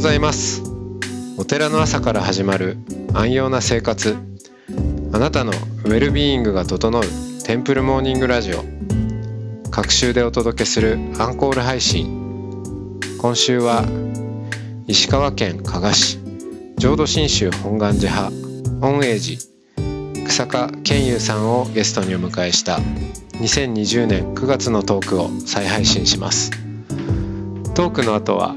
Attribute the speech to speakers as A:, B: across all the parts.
A: ございます。お寺の朝から始まる安養な生活。あなたのウェルビーイングが整うテンプルモーニングラジオ。各週でお届けするアンコール配信。今週は石川県加賀市浄土真宗本願寺派本栄寺草加健優さんをゲストにお迎えした2020年9月のトークを再配信します。トークの後は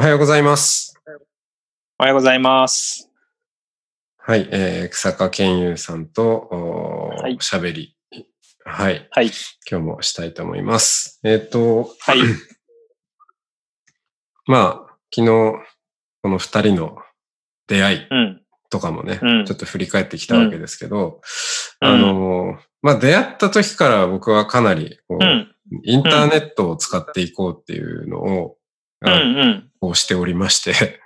A: おはようございます
B: おはようございます。
A: はい、えー、草加健優さんとお,、
B: はい
A: しゃべりはい
B: はい。
A: 今日もしたいと思いますえっ、と
B: はい。
A: まあ、昨日、この二人の出会い
B: うん。
A: とかもね、
B: うん
A: ちょっと振り返ってきたわけですけど、
B: うん
A: あの、まあ出会った時から僕はかなりこう、
B: うん。
A: インターネットを使っていこうっていうのを、
B: うん。うん。
A: こうしておりまして、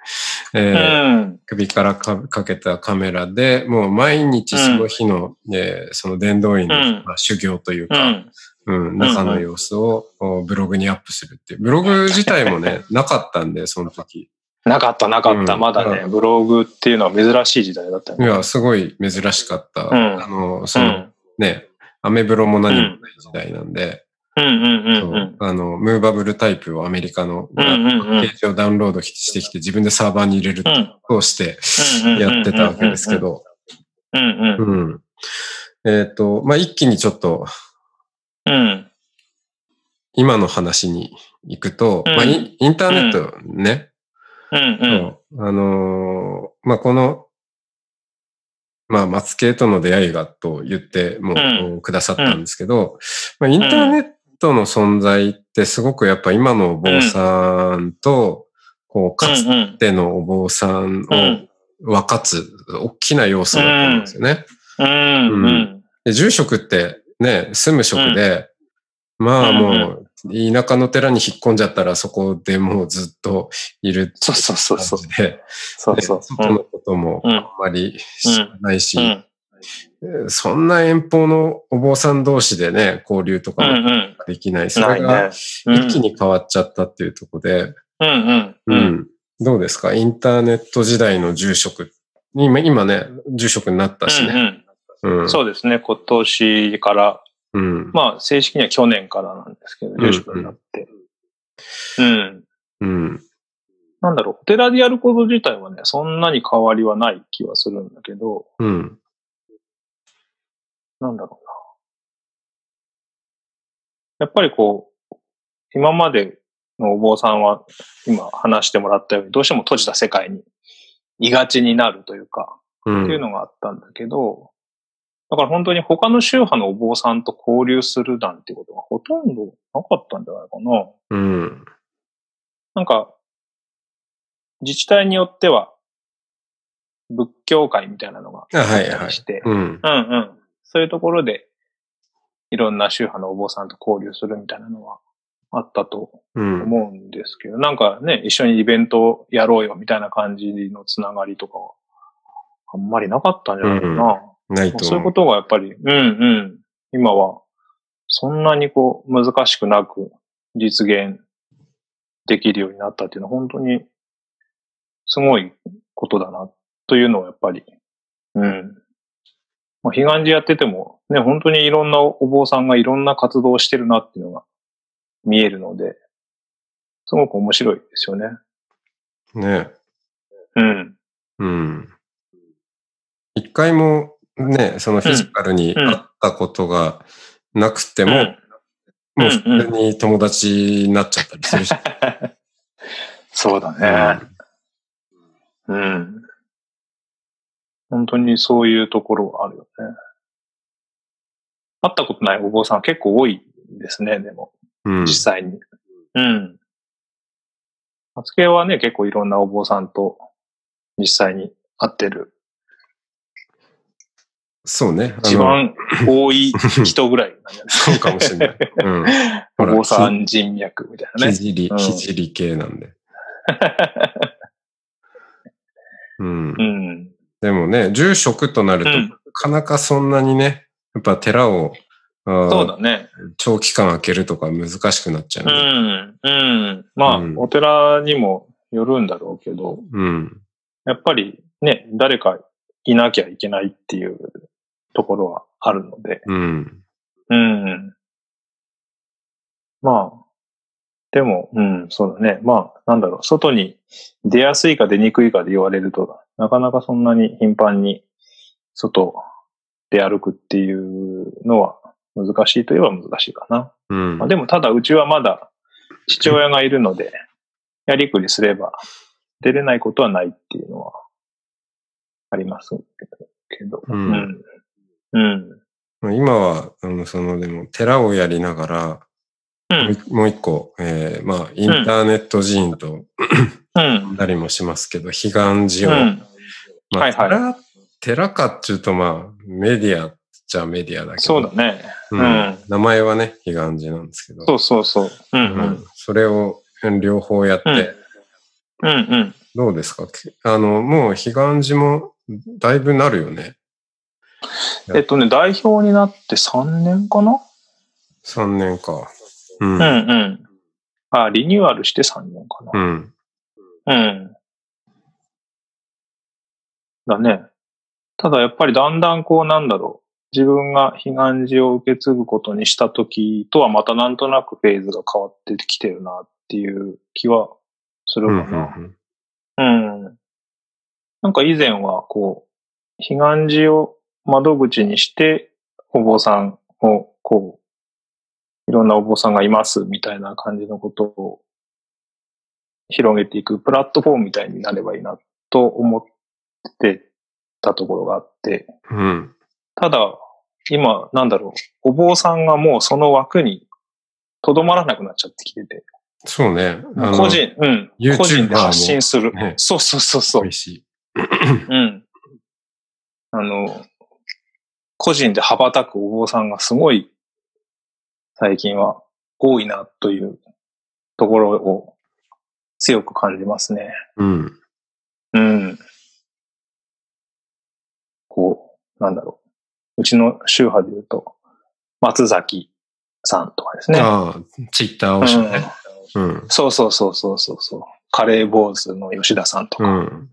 B: う
A: えー
B: ん。
A: 首からかかけたカメラで、もう毎日その日の、えーその伝道院の、
B: うん
A: まあ、修行という
B: う
A: か、
B: ん。
A: うん、中の様子をおブログにアップするっていう。ブログ自体もね、なかったんで、その時。
B: なかった、なかった。
A: うん
B: まだね、ブログっていうのは珍しい時代だったよね。
A: いや、すごい珍しかった。
B: ん
A: あの、そうの、
B: ん。
A: ね、アメブロも何もない時代なんで、
B: うんうん
A: そう
B: うんうん。
A: あの、ムーバブルタイプをアメリカの、ページをダウンロードしてきて自分でサーバーに入れる
B: うん。
A: として
B: うん
A: やってたわけですけ。ど。えっ、と、まあ、一気にちょっと
B: うん。
A: 今の話に行くと、
B: うん
A: まあイン、インターネットね、
B: うんうん。
A: あのーまあ、この、まあ、松系との出会いがと言っても
B: うん
A: くださったんですけど、まあ、インターネットの存在ってすごくやっぱ今のお坊さんと、こう、かつ
B: うん
A: てのお坊さんを
B: うん。
A: 分かつ、大きな要素だと思うんですよね。
B: うんうん。
A: で住職ってね、住む職で、まあ
B: うん
A: もう、田舎の寺に引っ込んじゃったらそこでもうずっといるって
B: そうそうそうそう
A: 感じで、
B: そうそう。
A: 外のことも
B: うん
A: あんまり知らないし、
B: うん。
A: そんな遠方のお坊さん同士でね、交流と
B: う
A: か。できない。そ
B: ない
A: れが
B: ね。うん
A: 一気に変わっちゃったっていうところで、
B: うんうん。
A: う。ん。どうですか？インターネット時代の住職。今、今ね、住職になったしね。
B: うん
A: うん。
B: そうですね。今年から、
A: うん。
B: まあ正式には去年からなんですけど、住職になって。うん。
A: うん。
B: なんだろう、お寺でやること自体はね、そんなに変わりはない気はするんだけど、
A: うん。
B: なんだろうな。やっぱりこう、今までのお坊さんは、今話してもらったように、どうしても閉じた世界に居がちになるというか、
A: うん。
B: っていうのがあったんだけど、だから本当に他の宗派のお坊さんと交流するなんてことがほとんどなかったんじゃないかな。
A: うん。
B: なんか、自治体によっては、仏教会みたいなのが
A: あはい
B: あったりして、
A: うん。
B: うんうん。そういうところで、いろんな宗派のお坊さんと交流するみたいなのはあったと
A: うん。
B: 思うんですけど、なんかね、一緒にイベントをやろうよみたいな感じのつながりとかは、あんまりなかったんじゃないかな。
A: ないと。
B: そういうことがやっぱり、うんうん。今は、そんなにこう、難しくなく実現できるようになったっていうのは本当に、すごいことだな、というのはやっぱり、うん。まあ、彼岸寺やってても、ね、本当にいろんなお坊さんがいろんな活動をしてるなっていうのが見えるので、すごく面白いですよね。
A: ね。
B: うん。
A: うん。一回もね、そのフィジカルに
B: うん
A: 会ったことがなくても、
B: うん
A: もう普通に友達になっちゃったりするし。
B: そうだね。うん。本当にそういうところがあるよね。会ったことないお坊さん結構多いですね、でも、
A: うん。
B: 実際に。うん。松系はね、結構いろんなお坊さんと実際に会ってる。
A: そうね。
B: 一番多い人ぐらいなんじゃない？
A: そうかもしれない。うん。
B: お坊さん人脈みたいなね。
A: ひじり、
B: うん
A: ひじり系なんで。うん
B: う。ん。
A: でもね、住職となると、
B: うん
A: なかなかそんなにね、やっぱ寺を、
B: そうだね。
A: 長期間開けるとか難しくなっちゃう
B: う
A: ね。
B: ん。うん。まあ、
A: うん
B: お寺にもよるんだろうけど、
A: うん。
B: やっぱりね、誰かいなきゃいけないっていうところはあるので、
A: うん。
B: うん。まあ、でも、うん、そうだね。まあ、なんだろう、外に出やすいか出にくいかで言われると、なかなかそんなに頻繁に外で歩くっていうのは難しいといえば難しいかな。
A: うん
B: まあ、。でも、ただうちはまだ父親がいるので、やりくりすれば出れないことはないっていうのはありますけど。
A: うん
B: うん。
A: 今は、あの、その、でも、寺をやりながら、
B: うん。
A: もう一もう一個、えー、まあ、インターネット寺院と
B: うん。
A: なりもしますけど、彼岸寺を、
B: うん。
A: まあ、
B: はいはい
A: 寺、寺かっていうと、まあ、メディアっちゃメディアだけど、
B: そうだね。
A: う
B: うんん。
A: 名前はね、彼岸寺なんですけど、
B: そうそうそう。うん。
A: それを両方やって、
B: うんうんうん。
A: どうですか？あの、もう彼岸寺もだいぶなるよね。
B: えっとね、代表になって3年かな
A: ？3年か。うん。
B: うんうん。あ、リニューアルして3年かな。
A: うん。
B: うん。だね。ただやっぱりだんだんこうなんだろう。自分が彼岸寺を受け継ぐことにした時とはまたなんとなくフェーズが変わってきてるなっていう気はする
A: うん。
B: かな。うん。なんか以前は、こう、彼岸寺を窓口にして、お坊さんを、こう、いろんなお坊さんがいますみたいな感じのことを広げていくプラットフォームみたいになればいいなと思ってたところがあって、
A: うん。
B: ただ、今、なんだろう、お坊さんがもうその枠にとどまらなくなっちゃってきてて、
A: そうね。
B: 個人、うん、個人で発信する。
A: ね
B: そうそうそうそう
A: 美。味しい。
B: うん。あの、個人で羽ばたくお坊さんがすごい最近は多いなというところを強く感じますね。
A: うん。
B: うん。こう、なんだろう。うちの宗派で言うと、松崎さんとかですね。
A: ああ、ツイッターをしてね。うん。
B: うん、そうそうそうそうそうそう。カレー坊主の吉田さんとか。
A: うん。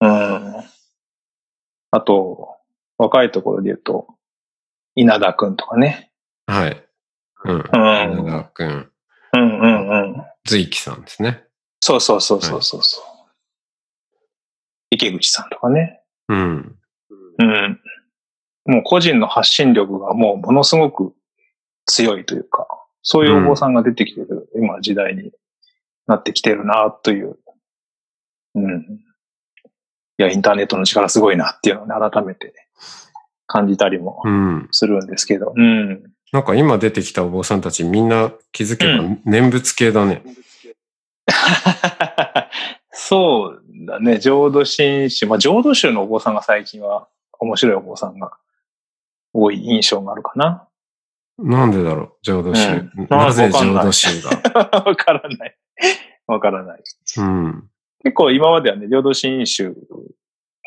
B: うん。あと、若いところで言うと、稲田くんとかね。
A: はい。うん。
B: うん。
A: 稲田くん、
B: うんうんうん。
A: 随木さんですね。
B: そうそうそうそうそうそう。池口さんとかね。
A: うん。
B: うん。もう個人の発信力がもうものすごく強いというか、そういうお坊さんが出てきてる、今時代になってきてるなという。うん。いや、インターネットの力すごいなっていうのをね、改めて感じたりも
A: うん。
B: するんですけど。うん。
A: なんか今出てきたお坊さんたちみんな気づけば
B: う
A: 念仏系だね。
B: そうだね、浄土真宗。まあ、浄土宗のお坊さんが最近は面白いお坊さんが多い印象があるかな。
A: なんでだろう？浄土宗。
B: うん
A: なぜ浄土宗が？
B: わからない。わからない。
A: うん。
B: 結構今まではね、浄土真宗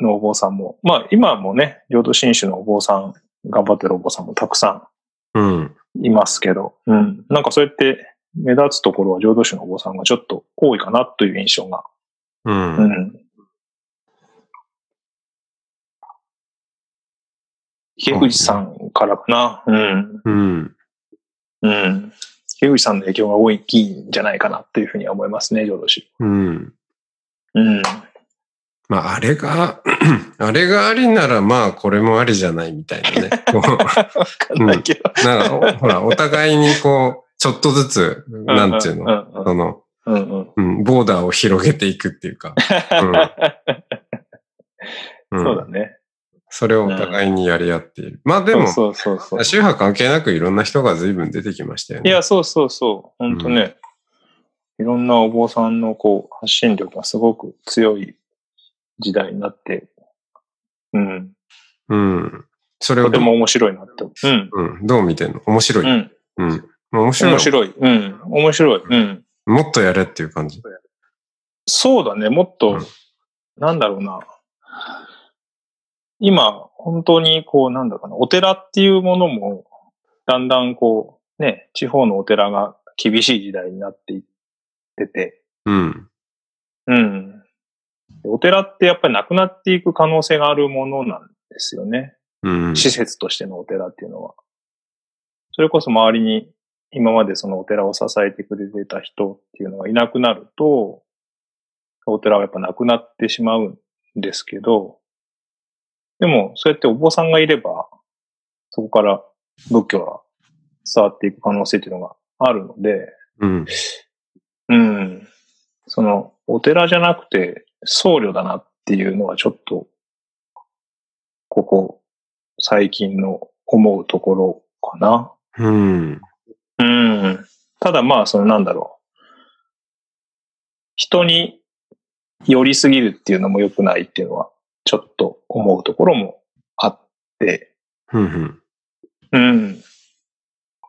B: のお坊さんも、まあ今もね、浄土真宗のお坊さん、頑張ってるお坊さんもたくさ
A: うん。
B: んいますけど、うん。なんかそうやって目立つところは浄土宗のお坊さんがちょっと多いかなという印象が。
A: う。
B: うんん。池口さんからかな。うん。
A: うん。
B: うん。池口さんの影響が大きいんじゃないかなというふうには思いますね、浄土宗。
A: うん。
B: うん。
A: まあ、あれが、あれがありなら、まあ、これもありじゃないみたいなね。
B: わかんないけど。
A: なんか、おほら、お互いにこう、ちょっとずつ、なんていうの、
B: の
A: その、
B: うんうん。
A: うん、ボーダーを広げていくっていうか、うん
B: そうだね。
A: それをお互いにやり合っている。まあでも、
B: そうそうそう。
A: 宗派関係なくいろんな人が随分出てきましたよね。
B: いや、そうそうそう。本当ね、いろんなお坊さんのこう、発信力がすごく強い時代になって、うん。
A: うん。それを
B: とても面白いなって。うん。
A: うん。どう見てんの？面白い？
B: うん。
A: うん。面白い。
B: 面白い。うん。面白い。うん。
A: もっとやれっていう感じ。
B: そうだね。もっと、
A: うん
B: なんだろうな。今、本当にこう、なんだかな、お寺っていうものも、だんだんこう、ね、地方のお寺が厳しい時代になっていってて、
A: うん。
B: うん。お寺ってやっぱりなくなっていく可能性があるものなんですよね。
A: うん。
B: 施設としてのお寺っていうのは。それこそ周りに今までそのお寺を支えてくれてた人っていうのがいなくなると、お寺はやっぱなくなってしまうんですけど、でもそうやってお坊さんがいれば、そこから仏教が伝わっていく可能性っていうのがあるので、
A: うん。
B: うん。その、お寺じゃなくて僧侶だなっていうのはちょっと、ここ、最近の思うところかな。
A: うん。
B: うん。ただまあ、そのなんだろう。人に寄りすぎるっていうのも良くないっていうのは、ちょっと思うところもあって、
A: うん。
B: うん。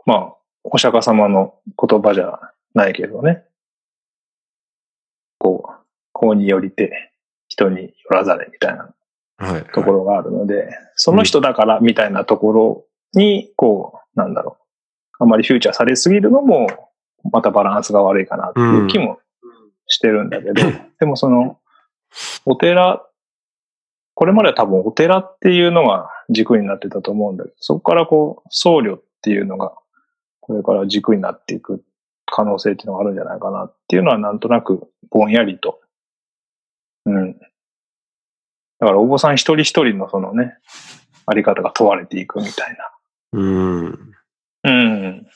B: まあ、お釈迦様の言葉じゃないけどね。こう、こうによりて、人によらざれみたいな
A: はい。
B: ところがあるので、その人だからみたいなところに、こう、なんだろう。あまりフューチャーされすぎるのも、またバランスが悪いかなっていう気もしてるんだけど、でもその、お寺、これまでは多分お寺っていうのが軸になってたと思うんだけど、そこからこう、僧侶っていうのが、これから軸になっていく可能性っていうのがあるんじゃないかなっていうのはなんとなくぼんやりと。うん。だからお坊さん一人一人のそのね、あり方が問われていくみたい
A: うん。
B: な。うん。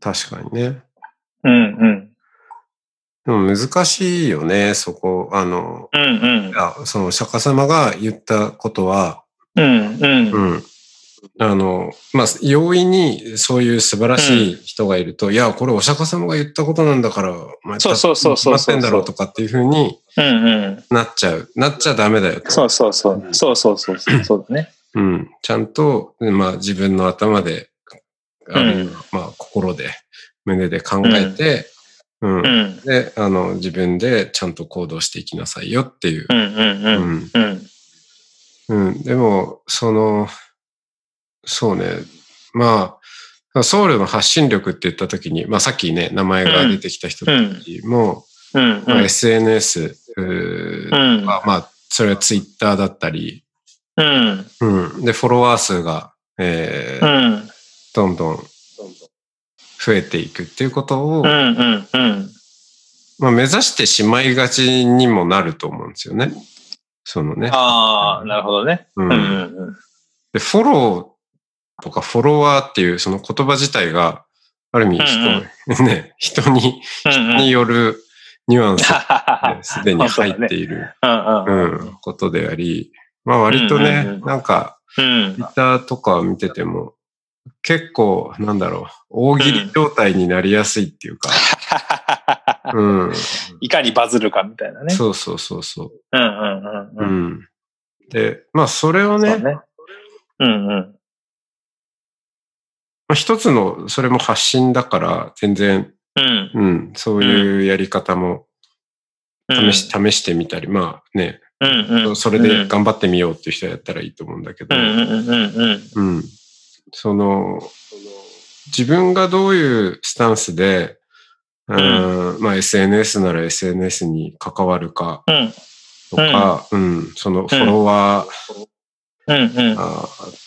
A: 確かにね。
B: うんうん。
A: でも難しいよね、そこ。あの、
B: うんうん。
A: あその釈迦様が言ったことは、
B: うんうん。
A: うん。あの、まあ、容易にそういう素晴らしい人がいると、いや、これお釈迦様が言ったことなんだから、まあ
B: そうそうそうそう
A: 決まってんだろうとかっていうふうに
B: うんうん。
A: なっちゃう。なっちゃダメだよと。
B: そうそうそう。そうそうそうそう。そうだね。
A: うん。ちゃんと、まあ自分の頭で、あるいはまあ心で、胸で考えて、うん。
B: うん。
A: で、あの、自分でちゃんと行動していきなさいよっていう。
B: うんうんうん。うん。
A: うん。でも、その、そうね。まあ、僧侶の発信力って言ったときに、まあさっきね、名前が出てきた人たちも、
B: うん。
A: まあ、SNS。は、まあ、それはツイッターだったり、
B: うん。
A: うん。で、フォロワー数が、えー
B: うん。
A: どんどん増えていくっていうことを、
B: うん。うん。うん。
A: まあ、目指してしまいがちにもなると思うんですよね。そのね。
B: ああ、なるほどね。
A: う
B: うんん。うん。
A: で、フォローとかフォロワーっていうその言葉自体が、ある意味人、ね、人に、
B: うん。
A: によるニュアンス
B: は
A: で すでに入っている、
B: うん。
A: う
B: うん。
A: ん、ことであり、まあ割とね
B: うんうんうん、
A: なんか、
B: うん
A: ツイ。ッターとか見てても、結構、なんだろう、大喜利状態になりやすいっていうか、うん。
B: いかにバズるかみたいなね。
A: そうそうそうそう。
B: うんうんうん
A: う
B: うん。
A: ん。で、まあそれをね、
B: そうね。うんうん。
A: まあ一つの、それも発信だから、全然、
B: うん。
A: うん、そういうやり方も
B: うん
A: 試し、試してみたり、まあね、
B: うんうん。
A: それで頑張ってみようっていう人やったらいいと思うんだけど、
B: うんうんうんうん
A: うん。その、自分がどういうスタンスで、うん。まあ SNS なら SNS に関わるか
B: うん。
A: とか、うん、そのフォロワー、
B: うんうん。
A: あー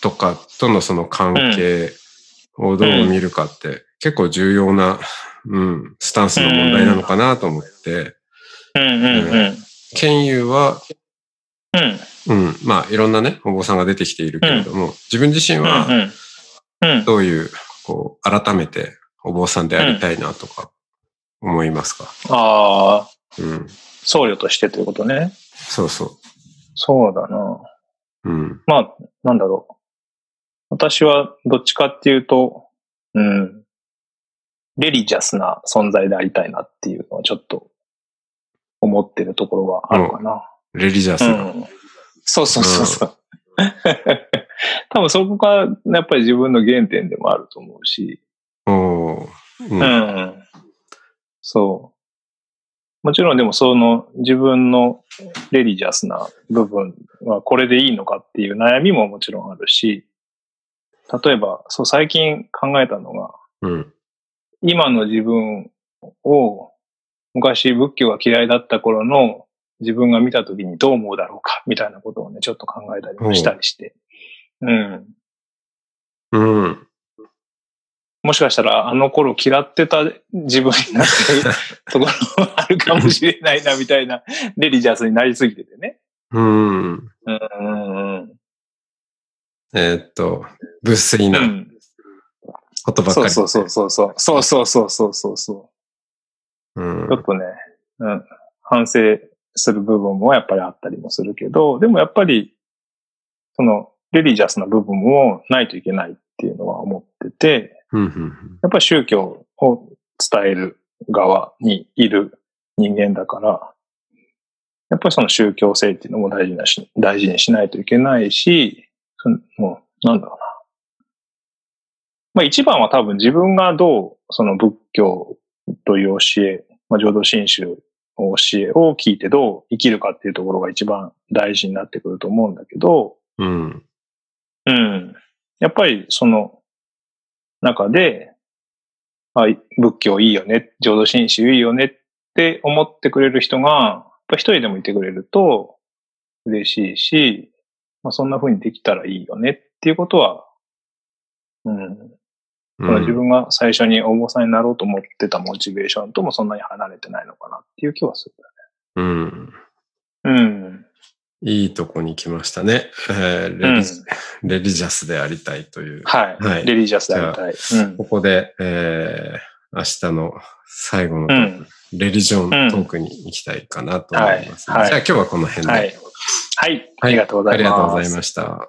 A: とかとのその関係をどう見るかって結構重要な、うん、スタンスの問題なのかなと思って、
B: うんうん。うん。
A: ケンユーは、
B: うん。
A: うん、まあいろんなね、お坊さんが出てきているけれども、自分自身は。どういう、こう、改めてお坊さんでありたいなとか思いますか？
B: ああ、
A: うん。
B: 僧侶としてということね。
A: そうそ
B: そうだな。
A: う。うん。
B: まあ、なんだろう。私はどっちかっていうと、うん、レリジャスな存在でありたいなっていうのはちょっと思ってるところはあるかな。
A: レリジャスな。
B: うん。そうそうそうそう。多分そこがやっぱり自分の原点でもあると思うし。
A: う
B: うんん。そう。もちろんでもその自分のレリジャスな部分はこれでいいのかっていう悩みももちろんあるし、例えば、そう最近考えたのが、
A: うん。
B: 今の自分を昔仏教が嫌いだった頃の自分が見た時にどう思うだろうかみたいなことをね、ちょっと考えたりもしたりして。うん。
A: うん。
B: もしかしたらあの頃嫌ってた自分になってる ところもあるかもしれないなみたいなレリジャスになりすぎててね。
A: うん。
B: うんうんうん。
A: えーっと、物粋な
B: うん。
A: ことばっかり。
B: そうそうそうそうそう。そうそうそうそうそう。
A: うん
B: ちょっとね、うん、反省する部分もやっぱりあったりもするけど、でもやっぱり、その、レリジャスな部分もないといけないっていうのは思ってて、やっぱり宗教を伝える側にいる人間だから、やっぱりその宗教性っていうのも大事なし、大事にしないといけないし、そのもう、なんだろうな。まあ一番は多分自分がどうその仏教という教え、まあ浄土真宗の教えを聞いてどう生きるかっていうところが一番大事になってくると思うんだけど、
A: うん。
B: うん。やっぱりその中で、あ仏教いいよね、浄土真宗いいよねって思ってくれる人が、やっぱ一人でもいてくれると嬉しいし、まあ、そんな風にできたらいいよねっていうことは、うん。
A: う
B: この自
A: ん。
B: 分が最初にお坊さんになろうと思ってたモチベーションともそんなに離れてないのかなっていう気はす
A: うん。
B: る。うん。
A: いいとこに来ましたね。えーレリジレリジャスでありたいという。
B: はい。
A: はい
B: レリジャスでありたい。うん
A: ここで、えー明日の最後の。レリジョントークに行きたいかなと思います、
B: はいはい
A: じゃあ今日はこの辺で。
B: はい。はい。ありがとうございます。
A: ありがとうございました。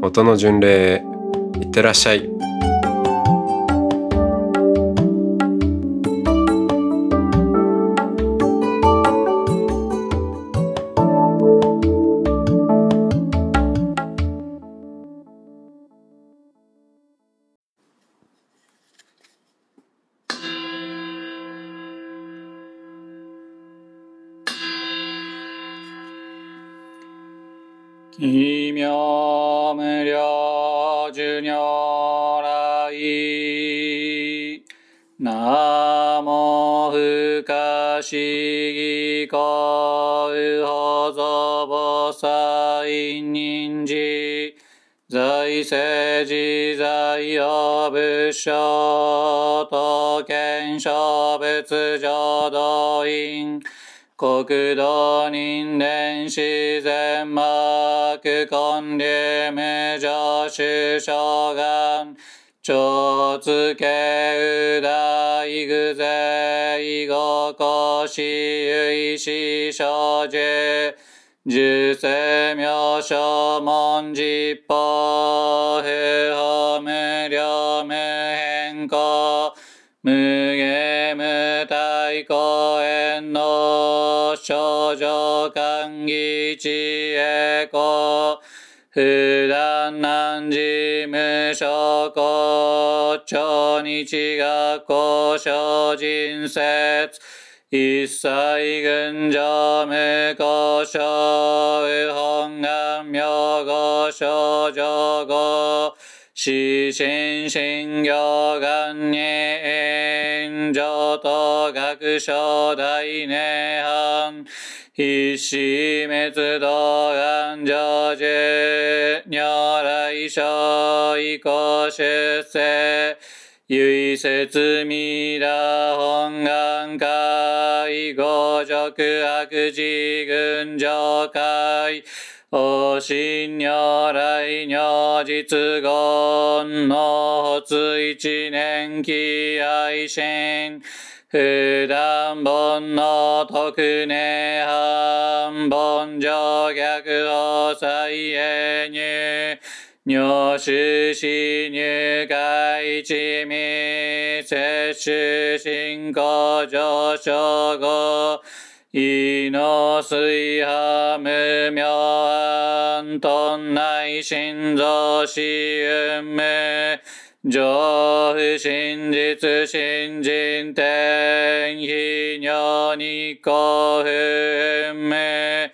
A: 音の巡礼いってらっしゃい。
C: 可思議光右法蔵菩薩人事。在世自在用仏書と見書仏浄土院。国土人伝自然幕根流無常主将願つけうだいぐぜいごこしゆいししょじ。ゅせみょしょもんじっぽふほむりょむへんこ。むげむたいこえんのしょじょかんぎちえこ。普段難事無所公超日学校小人説一切群上無故障右本願名号少女語死神信行願に炎上と学書大涅槃必死滅動願成就如来所以降出世唯説未羅本願会五辱悪事群上会お信如来如実言の発一年期愛心普段本の特根半本上逆法再永入入手死入外一味摂取進行上昇後意の水波無明安頓内心臓死運無上不真実新人天非尿に幸運無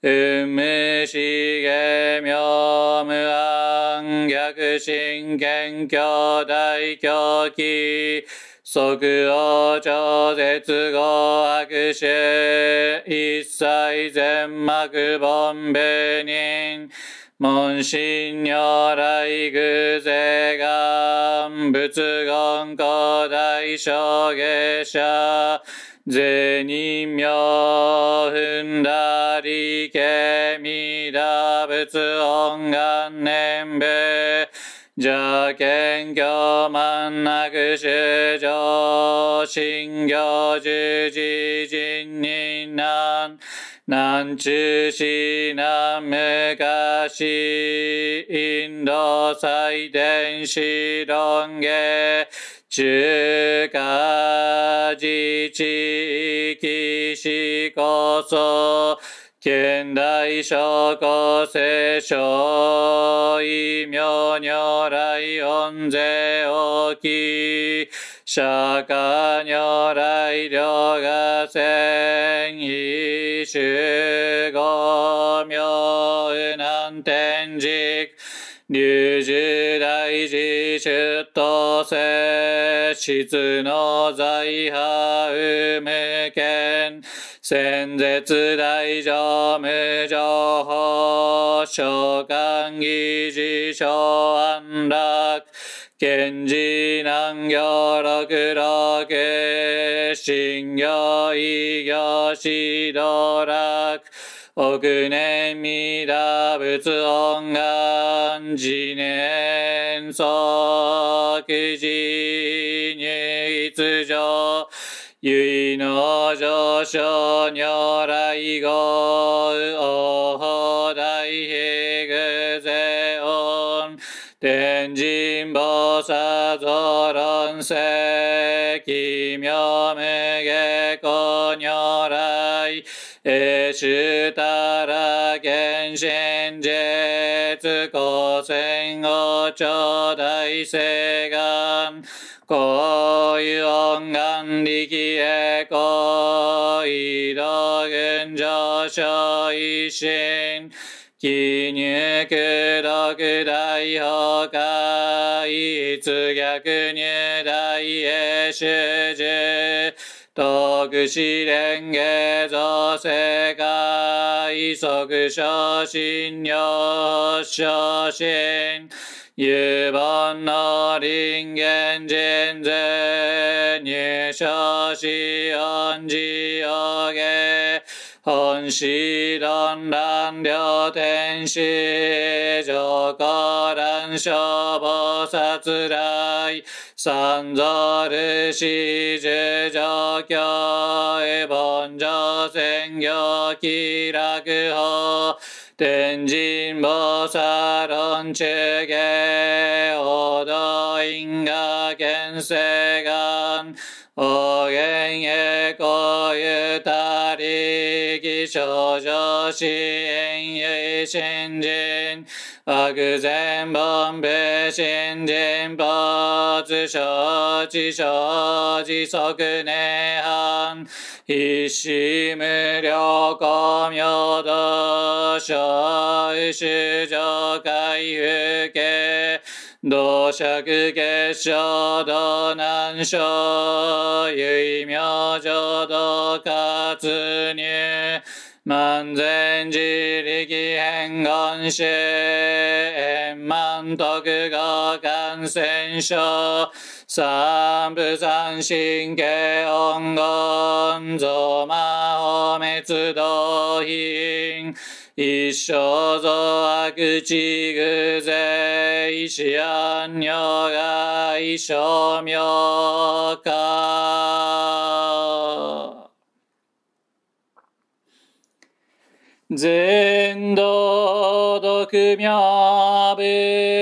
C: 運無しげ妙無安逆心謙虚大狂気即応超絶後悪臭一切全幕本部人門心如来偶税願仏言古代小下者税人名踏んだりけみだ仏音願念部邪見教満なく主上信行十字人人難南中市南昔インド祭典史論下中華自治域史こそ現代諸古聖書異名如来恩税大きい釈迦如来両が千異種五名南天竺流樹大事出頭世質の財派無権先絶大乗無情報召喚議事小安楽賢治南行六六信行異行指導楽億年未打仏音願自年即時入一上唯の上昇如来語王法天神菩薩増論世奇妙無下古如来えしゅたらけんしんじつこせんごちょうだいせがんこういう音願力へこいど群上昇一心記入苦毒大崩壊通逆入大へ主従徳試練下造世界即昇進入昇進有本の人間人税入昇し恩寺お下本師論乱両天使上皇乱消防殺来三蔵ルシ十上教凡上宣行気楽法天神菩薩論中下王道因果現世願お元へこゆたりぎ少女支援ゆい新人悪善凡部新人没承知承知即涅槃一死無量光明道小主上海風景道釈結晶道南小唯明浄道活入万全自力変願主円満徳合感染症三部三神経音言増魔法滅道品一生増悪地偶税死安女が一生妙か全道独妙部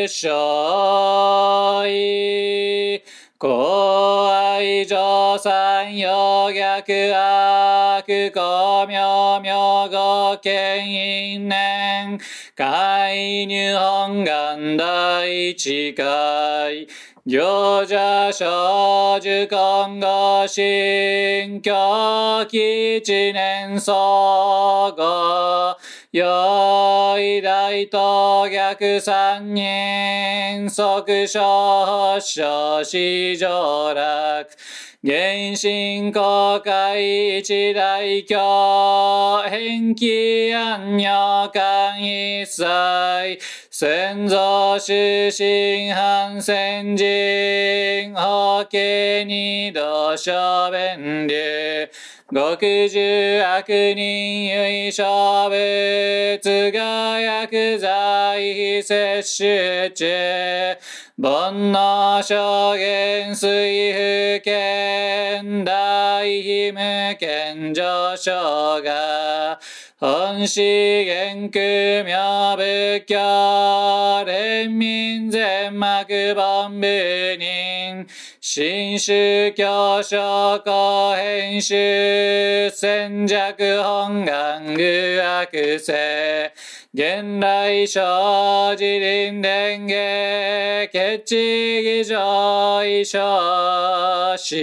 C: 所意。公愛上三陽逆悪公明明語権因年海入本願第一回。行者少女今後新教基一年総合用意大と逆三人即小発症市上落原神公開一大教返帰安女間一切先祖出身反戦人法家二度小弁流極重悪人唯小物が薬剤摂取中。煩悩証言水不見大非無見上昇が本資源空妙仏教連民全幕本部人新宗教諸公編集戦弱本願具悪性現来生自林伝下決地儀上異少子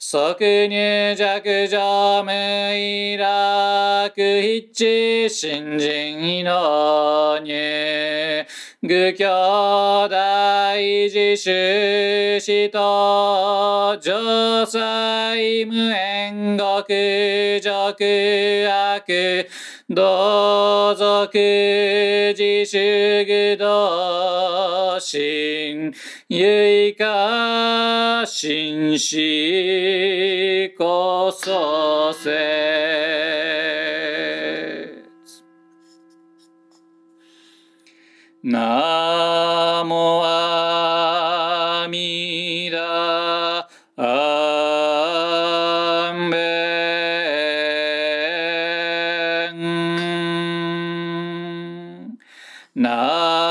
C: 即入弱上無意楽一致新人の入愚教大自主死と上祭無縁極俗悪だざくじしゅぐだしん、ゆいかしんしこそせ。なあナ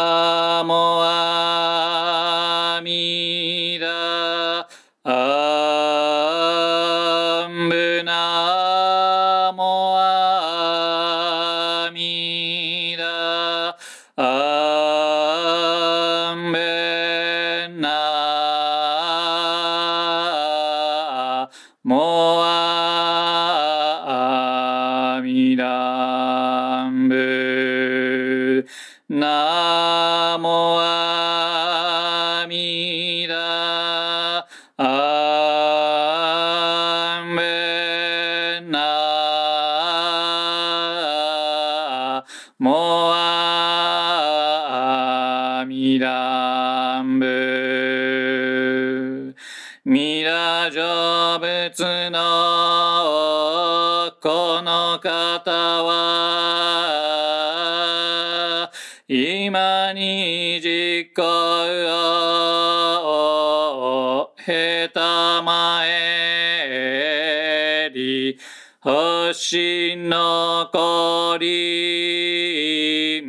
C: 星残り、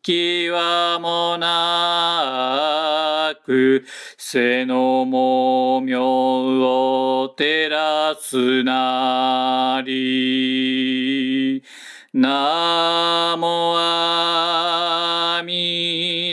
C: 気はもなく、背のもみょを照らすなり。なもあみ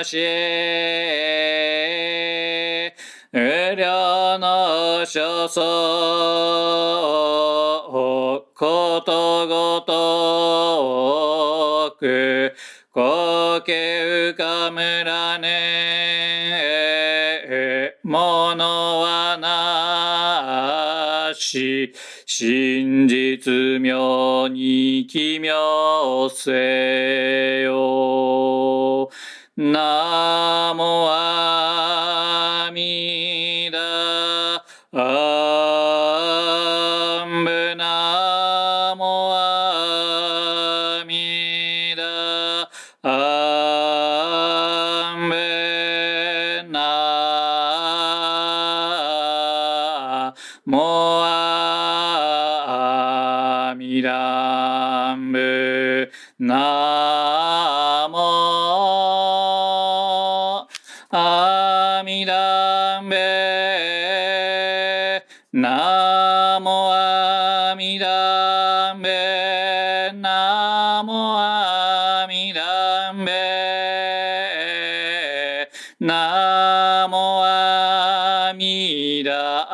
C: なし無料の所相ことごとくこけうかむらねものはなし真実妙に奇妙せよなもあみだ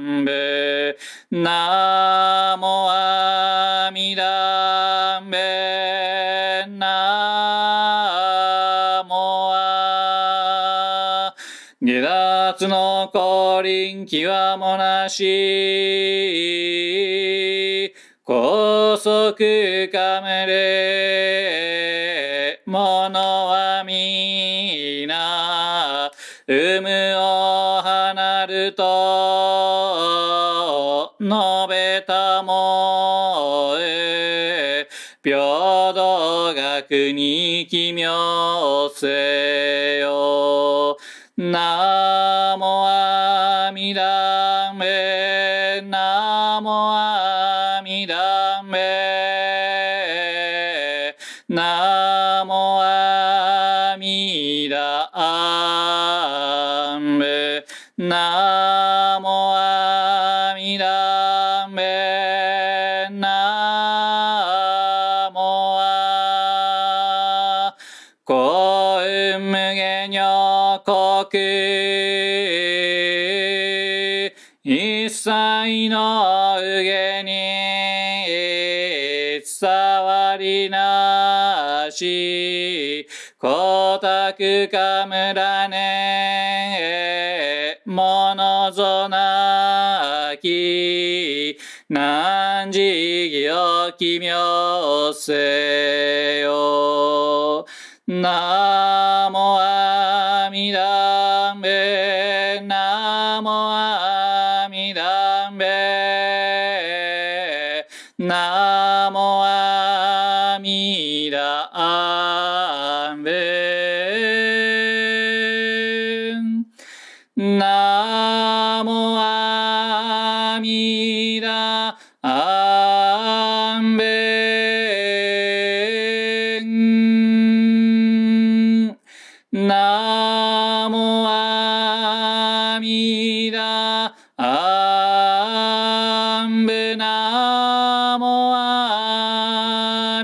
C: んぶなもあみだんぶなもあ下脱の降臨気はもなし。うむげにょこく一切のうげに触りなし。光沢かむらねものぞなき。何時義を奇妙せよ。な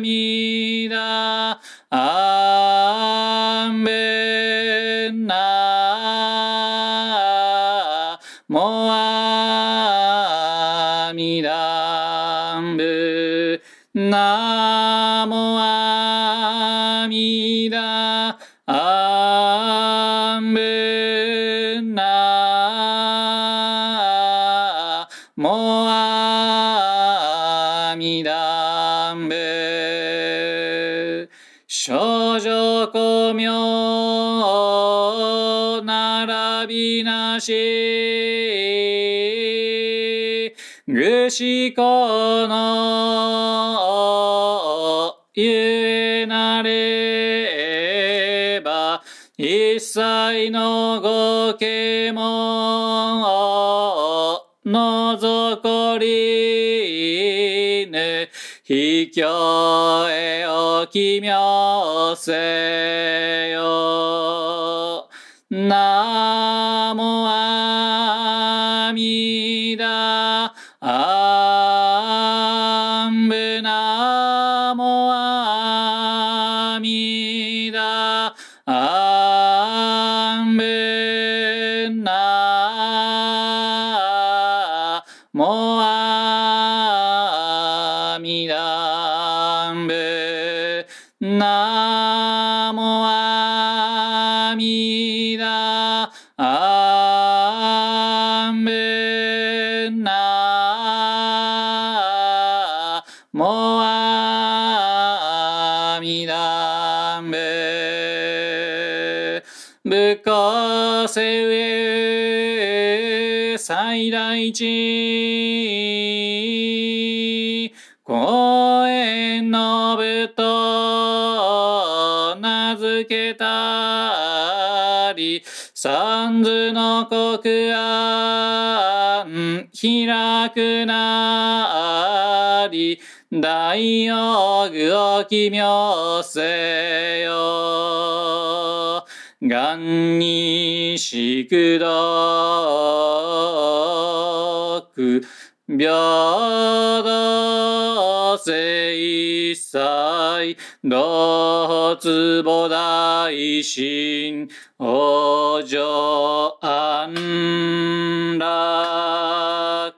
C: ア妙大用具を奇妙せよ。願にしくどく平等性祭同坪大神お嬢安楽。